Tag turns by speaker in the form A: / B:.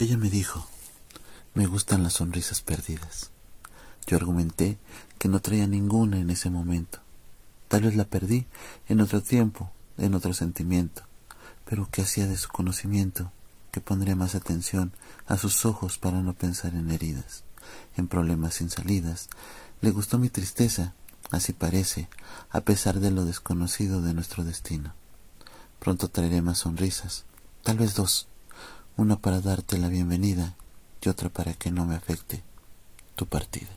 A: Ella me dijo, me gustan las sonrisas perdidas. Yo argumenté que no traía ninguna en ese momento. Tal vez la perdí en otro tiempo, en otro sentimiento, pero que hacía de su conocimiento que pondría más atención a sus ojos para no pensar en heridas, en problemas sin salidas. Le gustó mi tristeza, así parece, a pesar de lo desconocido de nuestro destino. Pronto traeré más sonrisas, tal vez dos, una para darte la bienvenida y otra para que no me afecte tu partida.